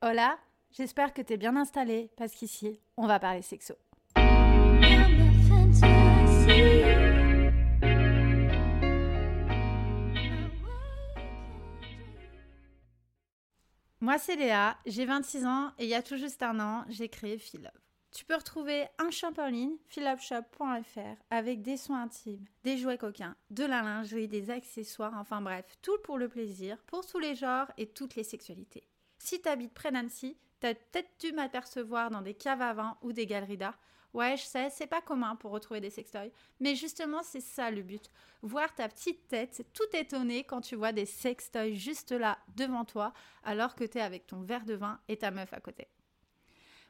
Hola, j'espère que t'es bien installé parce qu'ici, on va parler sexo. Moi, c'est Léa, j'ai 26 ans et il y a tout juste un an, j'ai créé Philove. Tu peux retrouver un shop en ligne, philopshop.fr, avec des soins intimes, des jouets coquins, de la lingerie, des accessoires, enfin bref, tout pour le plaisir, pour tous les genres et toutes les sexualités. Si tu habites près d'Annecy, t'as peut-être dû m'apercevoir dans des caves à vin ou des galeries d'art. Ouais, je sais, c'est pas commun pour retrouver des sextoys, mais justement, c'est ça le but. Voir ta petite tête tout étonnée quand tu vois des sextoys juste là devant toi, alors que t'es avec ton verre de vin et ta meuf à côté.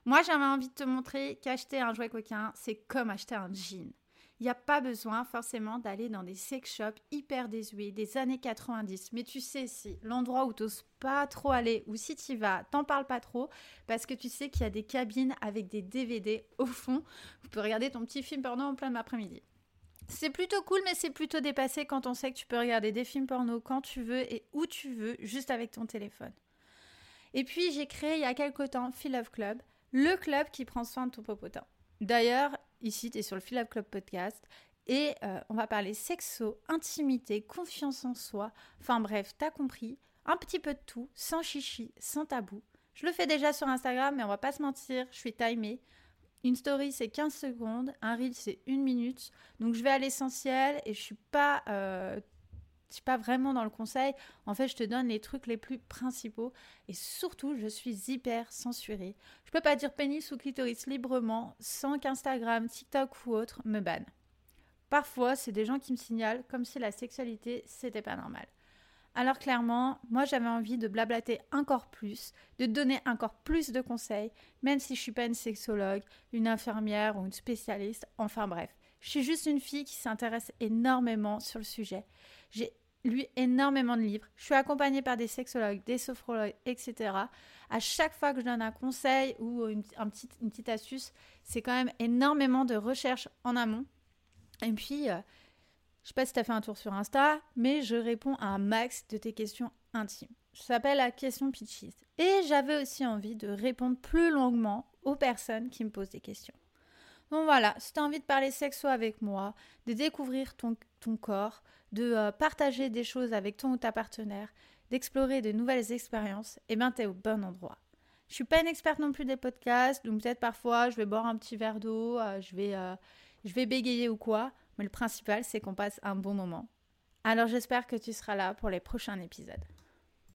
Moi, j'avais envie de te montrer qu'acheter un jouet coquin, c'est comme acheter un jean. Il n'y a pas besoin forcément d'aller dans des sex shops hyper désuets des années 90. Mais tu sais, si l'endroit où tu n'oses pas trop aller ou si tu y vas, t'en parles pas trop parce que tu sais qu'il y a des cabines avec des DVD au fond. Tu peux regarder ton petit film porno en plein après-midi. C'est plutôt cool, mais c'est plutôt dépassé quand on sait que tu peux regarder des films porno quand tu veux et où tu veux, juste avec ton téléphone. Et puis, j'ai créé il y a quelques temps Feel Love Club, le club qui prend soin de ton popotin. D'ailleurs, ici, tu es sur le Philab Club podcast et euh, on va parler sexo, intimité, confiance en soi. Enfin bref, t'as compris, un petit peu de tout, sans chichi, sans tabou. Je le fais déjà sur Instagram, mais on va pas se mentir, je suis timée. Une story, c'est 15 secondes, un reel, c'est une minute. Donc je vais à l'essentiel et je suis pas euh, je suis pas vraiment dans le conseil. En fait, je te donne les trucs les plus principaux. Et surtout, je suis hyper censurée. Je peux pas dire pénis ou clitoris librement sans qu'Instagram, TikTok ou autre me banne. Parfois, c'est des gens qui me signalent comme si la sexualité, c'était pas normal. Alors clairement, moi j'avais envie de blablater encore plus, de donner encore plus de conseils, même si je suis pas une sexologue, une infirmière ou une spécialiste, enfin bref. Je suis juste une fille qui s'intéresse énormément sur le sujet. J'ai lu énormément de livres. Je suis accompagnée par des sexologues, des sophrologues, etc. À chaque fois que je donne un conseil ou une, une petite astuce, c'est quand même énormément de recherche en amont. Et puis, euh, je sais pas si tu as fait un tour sur Insta, mais je réponds à un max de tes questions intimes. Ça s'appelle la question Pitches. Et j'avais aussi envie de répondre plus longuement aux personnes qui me posent des questions. Donc voilà, si tu as envie de parler sexo avec moi, de découvrir ton, ton corps, de euh, partager des choses avec ton ou ta partenaire, d'explorer de nouvelles expériences, eh bien, tu es au bon endroit. Je suis pas une experte non plus des podcasts, donc peut-être parfois je vais boire un petit verre d'eau, euh, je, vais, euh, je vais bégayer ou quoi, mais le principal c'est qu'on passe un bon moment. Alors j'espère que tu seras là pour les prochains épisodes.